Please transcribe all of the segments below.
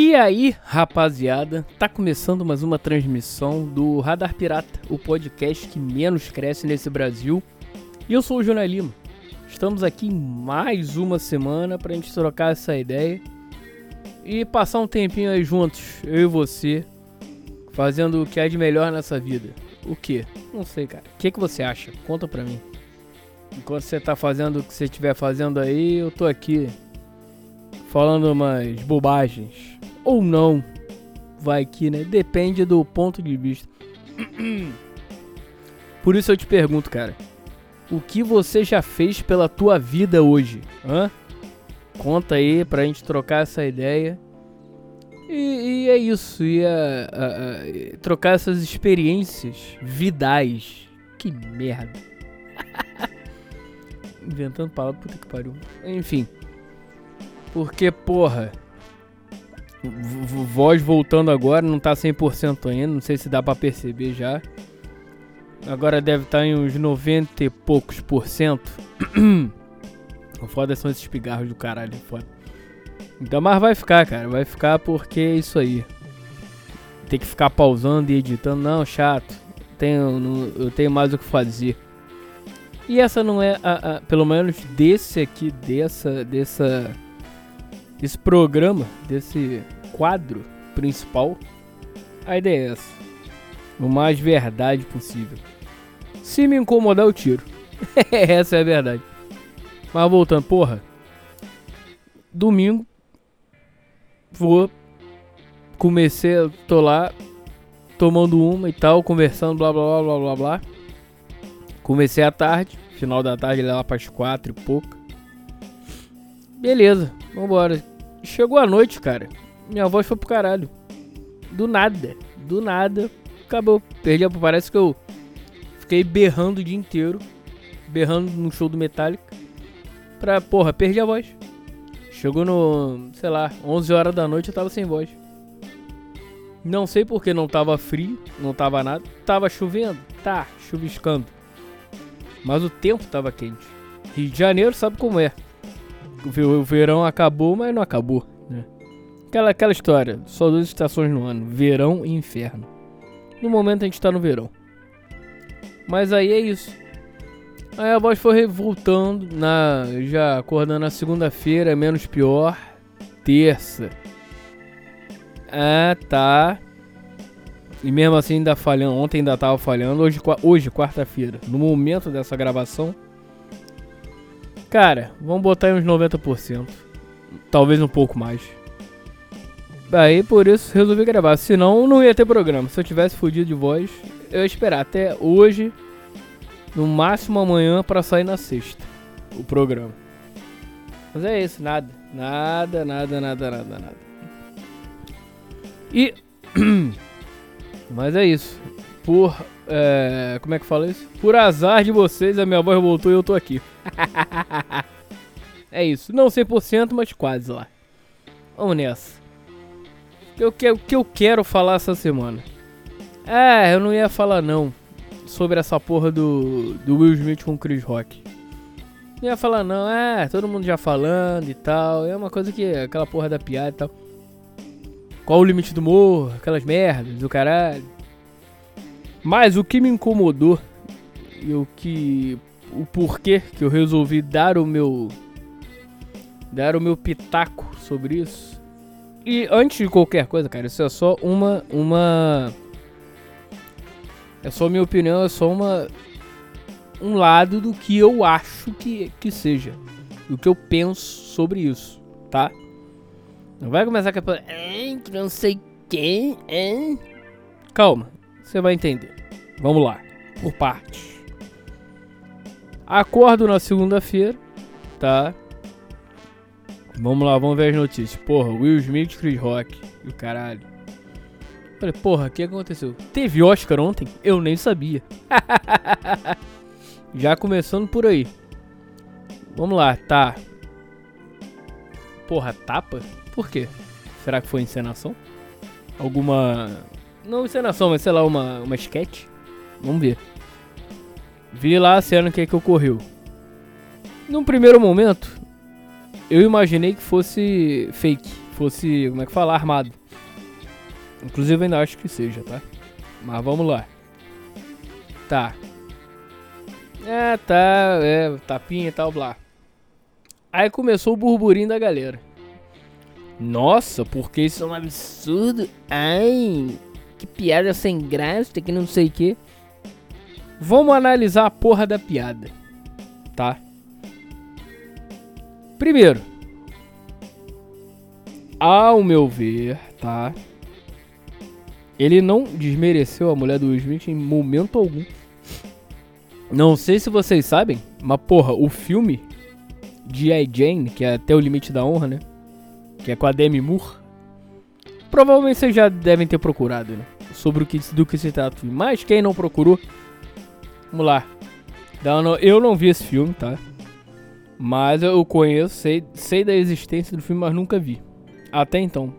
E aí, rapaziada, tá começando mais uma transmissão do Radar Pirata, o podcast que menos cresce nesse Brasil. E eu sou o Júnior Lima. Estamos aqui mais uma semana pra gente trocar essa ideia e passar um tempinho aí juntos, eu e você, fazendo o que é de melhor nessa vida. O que? Não sei, cara. O que, que você acha? Conta pra mim. Enquanto você tá fazendo o que você estiver fazendo aí, eu tô aqui falando umas bobagens. Ou não. Vai que, né? Depende do ponto de vista. Por isso eu te pergunto, cara. O que você já fez pela tua vida hoje? Hã? Conta aí pra gente trocar essa ideia. E, e é isso. E a, a, a, trocar essas experiências vidais. Que merda. Inventando palavras, puta que pariu. Enfim. Porque, porra. Voz voltando agora, não tá 100% ainda, não sei se dá pra perceber já. Agora deve estar tá em uns 90 e poucos por cento. o foda são esses pigarros do caralho, foda. Então, mas vai ficar, cara, vai ficar porque é isso aí. Tem que ficar pausando e editando, não, chato. Tenho, eu tenho mais o que fazer. E essa não é, a, a, pelo menos desse aqui, dessa, dessa esse programa, desse quadro principal, a ideia é essa. O mais verdade possível. Se me incomodar, eu tiro. essa é a verdade. Mas voltando, porra. Domingo. Vou. Comecei, tô lá. Tomando uma e tal, conversando, blá blá blá blá blá. Comecei à tarde. Final da tarde, lá para as quatro e pouco. Beleza, vambora. Chegou a noite, cara. Minha voz foi pro caralho. Do nada. Do nada. Acabou. Perdi a. Parece que eu fiquei berrando o dia inteiro. Berrando no show do Metallica. Pra, porra, perdi a voz. Chegou no, sei lá, 11 horas da noite eu tava sem voz. Não sei porque não tava frio, não tava nada. Tava chovendo? Tá, chuviscando. Mas o tempo tava quente. Rio de Janeiro sabe como é o verão acabou, mas não acabou. Né? Aquela, aquela história, só duas estações no ano, verão e inferno. No momento a gente tá no verão. Mas aí é isso. Aí a voz foi voltando, na, já acordando na segunda-feira, menos pior. Terça. Ah, tá. E mesmo assim ainda falhando. Ontem ainda tava falhando. Hoje, hoje quarta-feira, no momento dessa gravação, Cara, vamos botar aí uns 90%. Talvez um pouco mais. Aí por isso resolvi gravar. Senão não ia ter programa. Se eu tivesse fudido de voz, eu ia esperar até hoje, no máximo amanhã, para sair na sexta. O programa. Mas é isso, nada. Nada, nada, nada, nada, nada. E. Mas é isso. Por é, como é que fala isso? Por azar de vocês, a minha voz voltou e eu tô aqui. é isso. Não 100%, mas quase lá. Vamos nessa. O que, que eu quero falar essa semana? É, eu não ia falar não sobre essa porra do, do Will Smith com Chris Rock. Não ia falar não, é, todo mundo já falando e tal. É uma coisa que, aquela porra da piada e tal. Qual o limite do humor? Aquelas merdas do caralho. Mas o que me incomodou e o que o porquê que eu resolvi dar o meu dar o meu pitaco sobre isso. E antes de qualquer coisa, cara, isso é só uma uma é só minha opinião, é só uma um lado do que eu acho que que seja, do que eu penso sobre isso, tá? Não vai começar com a não sei quem, hein? Calma, você vai entender. Vamos lá, por partes. Acordo na segunda-feira, tá? Vamos lá, vamos ver as notícias. Porra, Will Smith, Chris Rock e o caralho. Falei, porra, o que aconteceu? Teve Oscar ontem? Eu nem sabia. Já começando por aí. Vamos lá, tá. Porra, tapa? Por quê? Será que foi encenação? Alguma não encenação, mas sei lá, uma, uma sketch. Vamos ver. Vi lá a cena que, é que ocorreu. Num primeiro momento, eu imaginei que fosse fake. fosse, como é que fala, armado. Inclusive ainda acho que seja, tá? Mas vamos lá. Tá. É, tá, é, tapinha e tal, blá. Aí começou o burburinho da galera. Nossa, porque isso é um absurdo. Ai, que piada sem graça, que não sei o que. Vamos analisar a porra da piada, tá? Primeiro, ao meu ver, tá? Ele não desmereceu a mulher do Smith em momento algum. Não sei se vocês sabem, mas porra, o filme de I. Jane, que é até o limite da honra, né? Que é com a Demi Moore. Provavelmente vocês já devem ter procurado, né? Sobre o que, do que se trata. Mas quem não procurou, vamos lá. Eu não vi esse filme, tá? Mas eu conheço, sei, sei da existência do filme, mas nunca vi. Até então.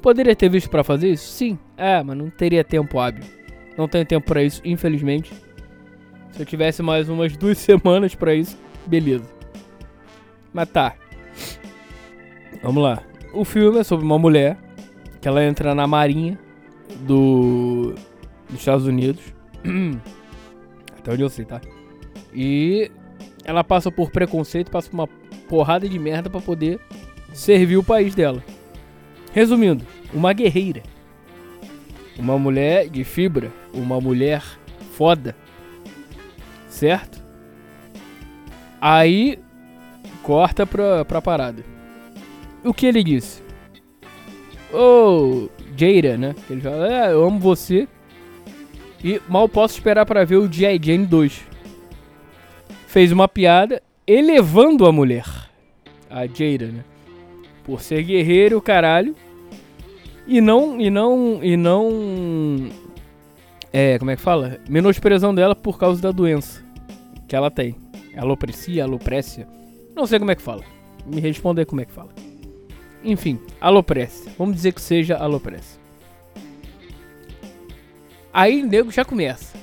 Poderia ter visto para fazer isso? Sim. É, mas não teria tempo hábil. Não tenho tempo para isso, infelizmente. Se eu tivesse mais umas duas semanas para isso, beleza. Mas tá. Vamos lá. O filme é sobre uma mulher que ela entra na marinha do dos Estados Unidos. Até onde eu sei, tá? E ela passa por preconceito, passa por uma porrada de merda para poder servir o país dela. Resumindo, uma guerreira. Uma mulher de fibra, uma mulher foda. Certo? Aí corta pra, pra parada. O que ele disse? Ô, oh, Jaira, né? Ele fala, é, eu amo você. E mal posso esperar para ver o G.I. Jane 2. Fez uma piada elevando a mulher. A Jaira, né? Por ser guerreiro, caralho. E não. E não. E não. É, como é que fala? Menosprezando dela por causa da doença que ela tem. Aloprecia, aloprécia. Não sei como é que fala. Me responder como é que fala. Enfim, aloprécia. Vamos dizer que seja aloprécia. Aí o nego já começa.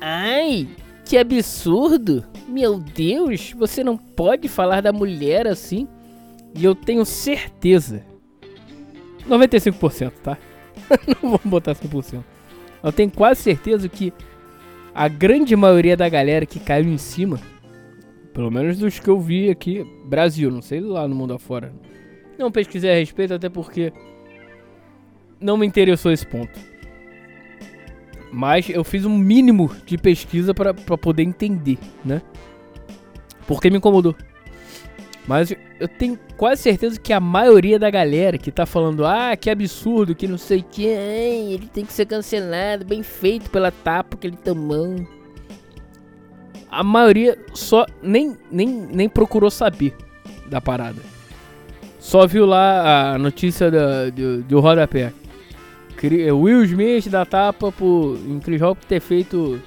Ai, que absurdo! Meu Deus, você não pode falar da mulher assim. E eu tenho certeza. 95%, tá? não vamos botar 100%. Eu tenho quase certeza que a grande maioria da galera que caiu em cima, pelo menos dos que eu vi aqui, Brasil, não sei lá no mundo afora. Não pesquisei a respeito, até porque não me interessou esse ponto. Mas eu fiz um mínimo de pesquisa para poder entender, né? Porque me incomodou. Mas eu tenho quase certeza que a maioria da galera que tá falando, ah, que absurdo, que não sei o que, ele tem que ser cancelado, bem feito pela tapa que ele tomou. A maioria só nem, nem, nem procurou saber da parada. Só viu lá a notícia do, do, do rodapé. Will Smith da tapa por, em Chris Rock ter feito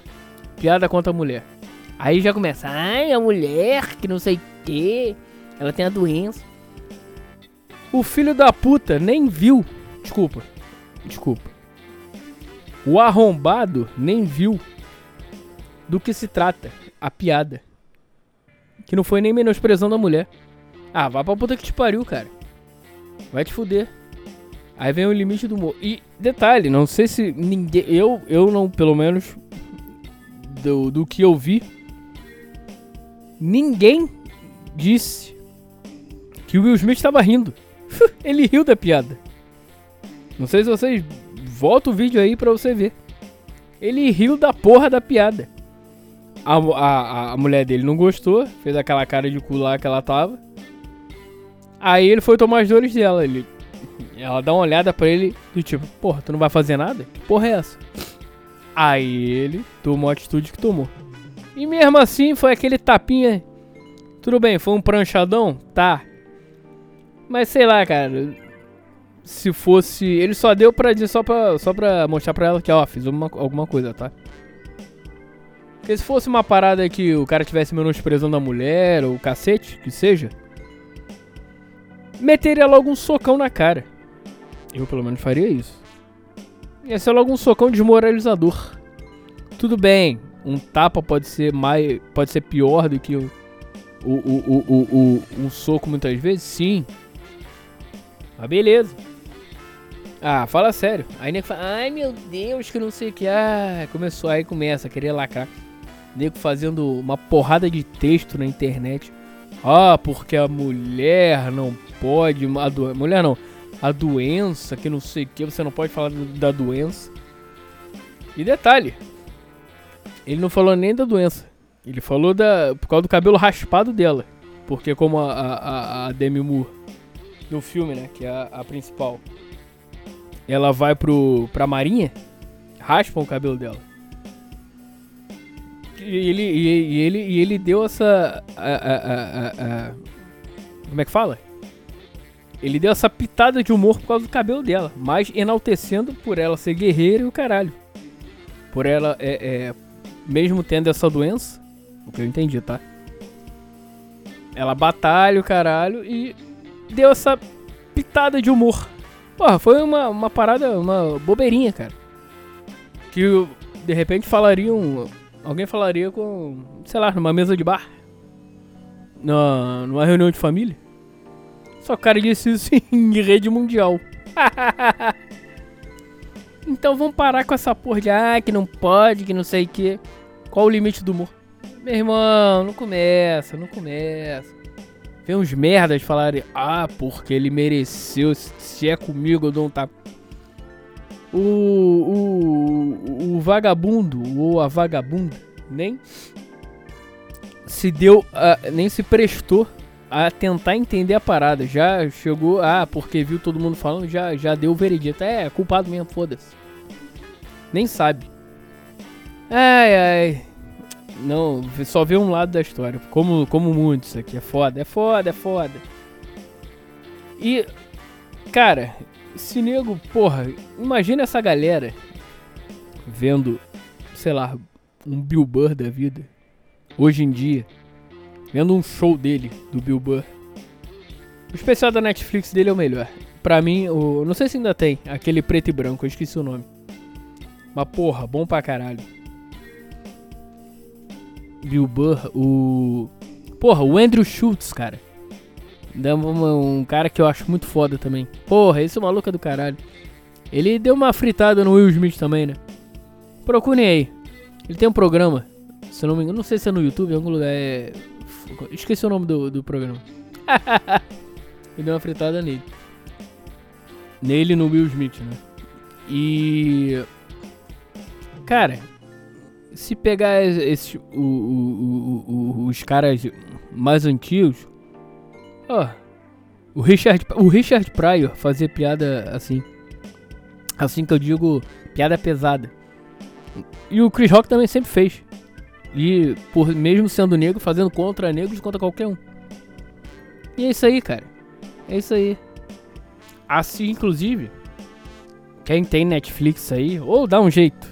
piada contra a mulher. Aí já começa, ai, a mulher que não sei o que ela tem a doença. O filho da puta nem viu. Desculpa. Desculpa. O arrombado nem viu do que se trata a piada. Que não foi nem menosprezando a mulher. Ah, vá pra puta que te pariu, cara. Vai te fuder. Aí vem o limite do humor. E detalhe, não sei se ninguém. Eu, eu não, pelo menos. Do, do que eu vi. Ninguém disse que o Will Smith estava rindo. Ele riu da piada. Não sei se vocês. Volta o vídeo aí pra você ver. Ele riu da porra da piada. A, a, a mulher dele não gostou, fez aquela cara de cu lá que ela tava. Aí ele foi tomar as dores dela. Ele, ela dá uma olhada pra ele do tipo, porra, tu não vai fazer nada? Que porra é essa? Aí ele tomou a atitude que tomou. E mesmo assim foi aquele tapinha. Tudo bem, foi um pranchadão? Tá. Mas sei lá, cara. Se fosse. Ele só deu pra dizer só pra, só pra mostrar pra ela que, ó, fiz uma, alguma coisa, tá? Porque se fosse uma parada que o cara tivesse menosprezando a mulher, ou o cacete, que seja, meteria logo um socão na cara. Eu pelo menos faria isso. Ia ser logo um socão desmoralizador. Tudo bem, um tapa pode ser mais. pode ser pior do que o, o, o, o, o, um soco muitas vezes, sim. Mas beleza. Ah, fala sério. Aí nego fala, ai meu Deus, que não sei o que. Ah, começou aí, começa a querer lacrar. Nego fazendo uma porrada de texto na internet. Ah, porque a mulher não pode. A. Mulher não. A doença, que não sei o que, você não pode falar da doença. E detalhe, ele não falou nem da doença. Ele falou da. por causa do cabelo raspado dela. Porque como a, a, a Demi Moore do filme, né? Que é a, a principal. Ela vai pro, pra marinha, raspam o cabelo dela. E ele, e, e ele, e ele deu essa. A, a, como é que fala? Ele deu essa pitada de humor por causa do cabelo dela, mas enaltecendo por ela ser guerreira e o caralho. Por ela, é, é, mesmo tendo essa doença, o que eu entendi, tá? Ela batalha o caralho e deu essa pitada de humor. Porra, foi uma, uma parada, uma bobeirinha, cara. Que de repente falariam. Alguém falaria com. sei lá, numa mesa de bar. Na, numa reunião de família. Só cara disse isso em rede mundial. então vamos parar com essa porra de ah, que não pode, que não sei o que. Qual o limite do humor? Meu irmão, não começa, não começa. Vem uns merdas falarem, ah, porque ele mereceu, se é comigo eu dou um tapa. O, o, o vagabundo ou a vagabunda nem se deu, uh, nem se prestou a tentar entender a parada. Já chegou, ah, porque viu todo mundo falando, já, já deu o veredito. É, é culpado mesmo, foda-se. Nem sabe. Ai, ai. Não, só vê um lado da história. Como, como muitos aqui. É foda, é foda, é foda. E, cara, esse nego, porra, imagina essa galera vendo, sei lá, um Bill Burr da vida. Hoje em dia vendo um show dele, do Bill Burr. O especial da Netflix dele é o melhor. Pra mim, o. Não sei se ainda tem, aquele preto e branco, eu esqueci o nome. Mas porra, bom pra caralho. Bill Burr, o. Porra, o Andrew Schultz, cara. Um cara que eu acho muito foda também. Porra, esse é maluco do caralho. Ele deu uma fritada no Will Smith também, né? Procurem aí. Ele tem um programa. Se não me engano, não sei se é no YouTube, em algum lugar. É Esqueci o nome do, do programa. e deu uma fritada nele. Nele e no Will Smith, né? E. Cara, se pegar esse, o, o, o, os caras mais antigos. Ó. O Richard, o Richard Pryor fazia piada assim. Assim que eu digo, piada pesada. E o Chris Rock também sempre fez. E por mesmo sendo negro, fazendo contra negros contra qualquer um. E é isso aí, cara. É isso aí. Assim, inclusive, quem tem Netflix aí, ou dá um jeito,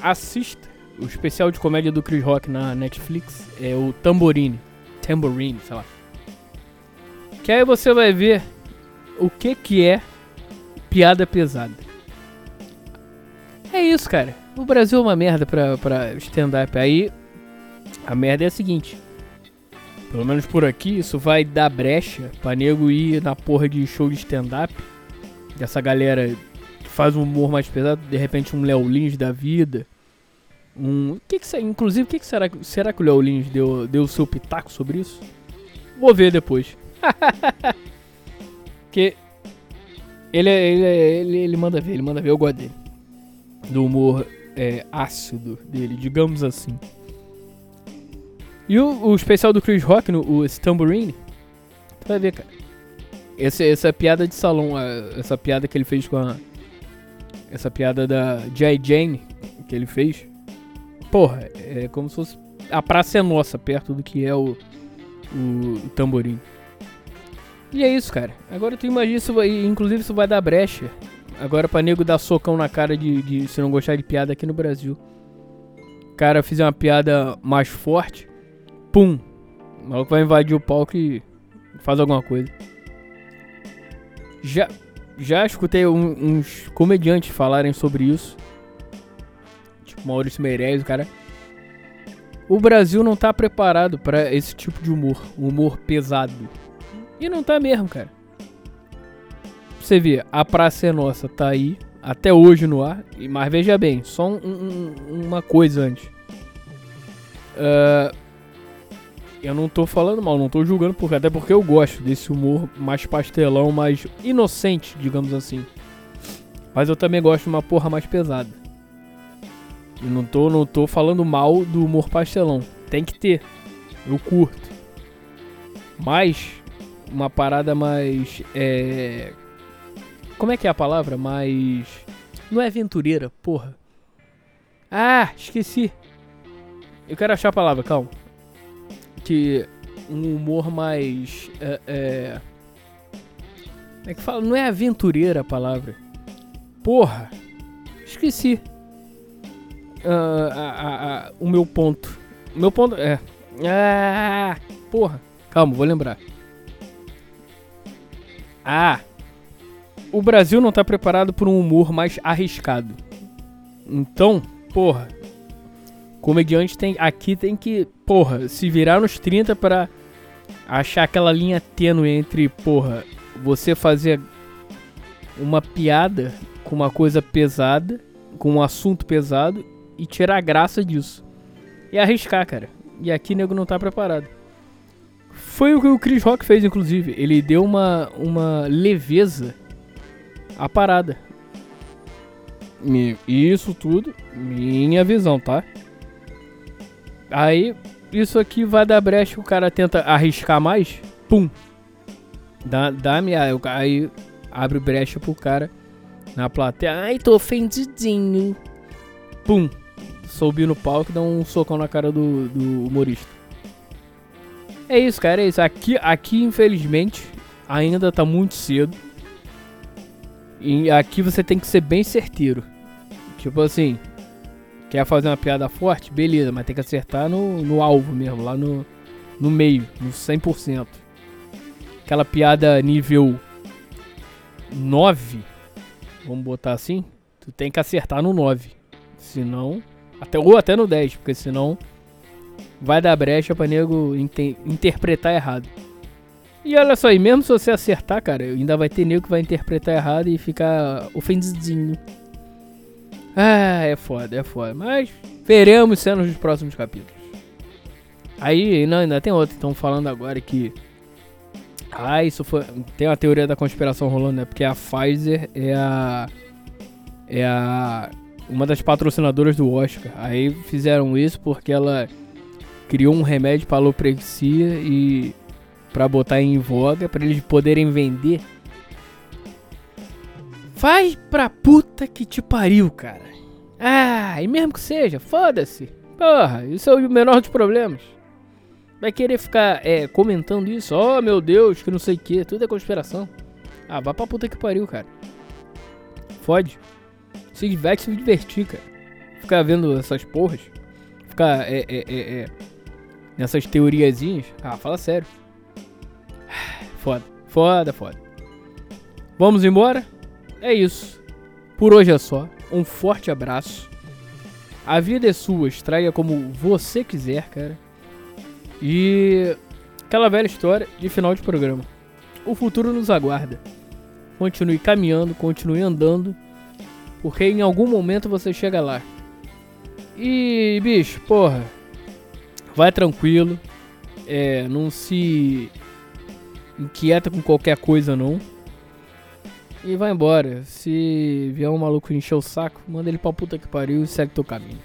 assista o especial de comédia do Chris Rock na Netflix. É o Tambourine. Tambourine, sei lá. Que aí você vai ver o que que é piada pesada. É isso, cara. O Brasil é uma merda pra, pra stand-up. Aí, a merda é a seguinte. Pelo menos por aqui, isso vai dar brecha pra nego ir na porra de show de stand-up. Dessa galera que faz um humor mais pesado. De repente, um Léo Lins da vida. Um. Que que, inclusive, o que, que será, será que o Léo Lins deu, deu o seu pitaco sobre isso? Vou ver depois. que ele, ele, ele, ele manda ver, ele manda ver, eu gosto dele. Do humor é, ácido dele, digamos assim. E o, o especial do Chris Rock, no, o Tambourine, tu vai ver, cara. Essa, essa piada de salão, essa piada que ele fez com a. Essa piada da J. Jane que ele fez. Porra, é como se fosse. A praça é nossa, perto do que é o. O, o tamborim. E é isso, cara. Agora tu imagina isso, inclusive isso vai dar brecha Agora pra nego dar socão na cara de, de se não gostar de piada aqui no Brasil. Cara fizer uma piada mais forte, pum. O maluco vai invadir o palco e faz alguma coisa. Já, já escutei um, uns comediantes falarem sobre isso. Tipo Maurício Meirelles, o cara. O Brasil não tá preparado para esse tipo de humor. Humor pesado. E não tá mesmo, cara. Você ver, a Praça é Nossa tá aí, até hoje no ar. Mas veja bem, só um, um, uma coisa antes. Uh, eu não tô falando mal, não tô julgando, porque, até porque eu gosto desse humor mais pastelão, mais inocente, digamos assim. Mas eu também gosto de uma porra mais pesada. E não tô, não tô falando mal do humor pastelão. Tem que ter. Eu curto. Mas, uma parada mais. É... Como é que é a palavra? Mais. Não é aventureira, porra. Ah, esqueci. Eu quero achar a palavra, calma. Que um humor mais. É, é... Como é que fala? Não é aventureira a palavra. Porra! Esqueci. Uh, a, a, a, o meu ponto. O meu ponto é. Ah! Porra! Calma, vou lembrar. Ah! O Brasil não tá preparado para um humor mais arriscado. Então, porra, comediante tem aqui tem que, porra, se virar nos 30 para achar aquela linha tênue entre, porra, você fazer uma piada com uma coisa pesada, com um assunto pesado e tirar a graça disso. E arriscar, cara. E aqui nego não tá preparado. Foi o que o Chris Rock fez, inclusive. Ele deu uma, uma leveza à parada. E isso tudo, minha visão, tá? Aí, isso aqui vai dar brecha, o cara tenta arriscar mais, pum. Dá, dá minha, aí abre brecha pro cara na plateia. Ai, tô ofendidinho. Pum. Soube no palco e dá um socão na cara do, do humorista. É isso, cara, é isso. Aqui, aqui, infelizmente, ainda tá muito cedo. E aqui você tem que ser bem certeiro. Tipo assim, quer fazer uma piada forte? Beleza, mas tem que acertar no, no alvo mesmo, lá no, no meio, no 100%. Aquela piada nível 9, vamos botar assim, tu tem que acertar no 9. Senão, até, ou até no 10, porque senão vai dar brecha pra nego interpretar errado. E olha só, e mesmo se você acertar, cara, ainda vai ter nego que vai interpretar errado e ficar ofendidinho. Ah, é foda, é foda. Mas veremos cenas nos próximos capítulos. Aí, não, ainda tem outro. Estão falando agora que. Ah, isso foi. Tem uma teoria da conspiração rolando, né? Porque a Pfizer é a. É a. Uma das patrocinadoras do Oscar. Aí fizeram isso porque ela criou um remédio para alopecia e. para botar em voga, para eles poderem vender Vai pra puta que te pariu, cara. Ah, e mesmo que seja, foda-se. Porra, isso é o menor dos problemas. Vai querer ficar é, comentando isso? Oh, meu Deus, que não sei o que. Tudo é conspiração. Ah, vai pra puta que pariu, cara. Fode. Se diverte, se divertir, cara. Ficar vendo essas porras. Ficar é, é, é, é, nessas teoriazinhas. Ah, fala sério. Foda, foda, foda. Vamos embora? É isso. Por hoje é só. Um forte abraço. A vida é sua, extraia como você quiser, cara. E aquela velha história de final de programa. O futuro nos aguarda. Continue caminhando, continue andando, porque em algum momento você chega lá. E bicho, porra, vai tranquilo, é, não se inquieta com qualquer coisa não e vai embora. Se vier um maluco encher o saco, manda ele pra puta que pariu e segue teu caminho.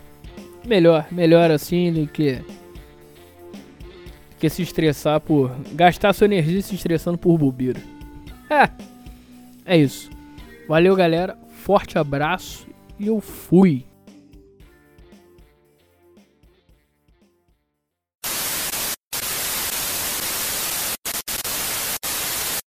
Melhor, melhor assim do que. que se estressar por. gastar sua energia se estressando por bobeira. É, é isso. Valeu, galera. Forte abraço e eu fui.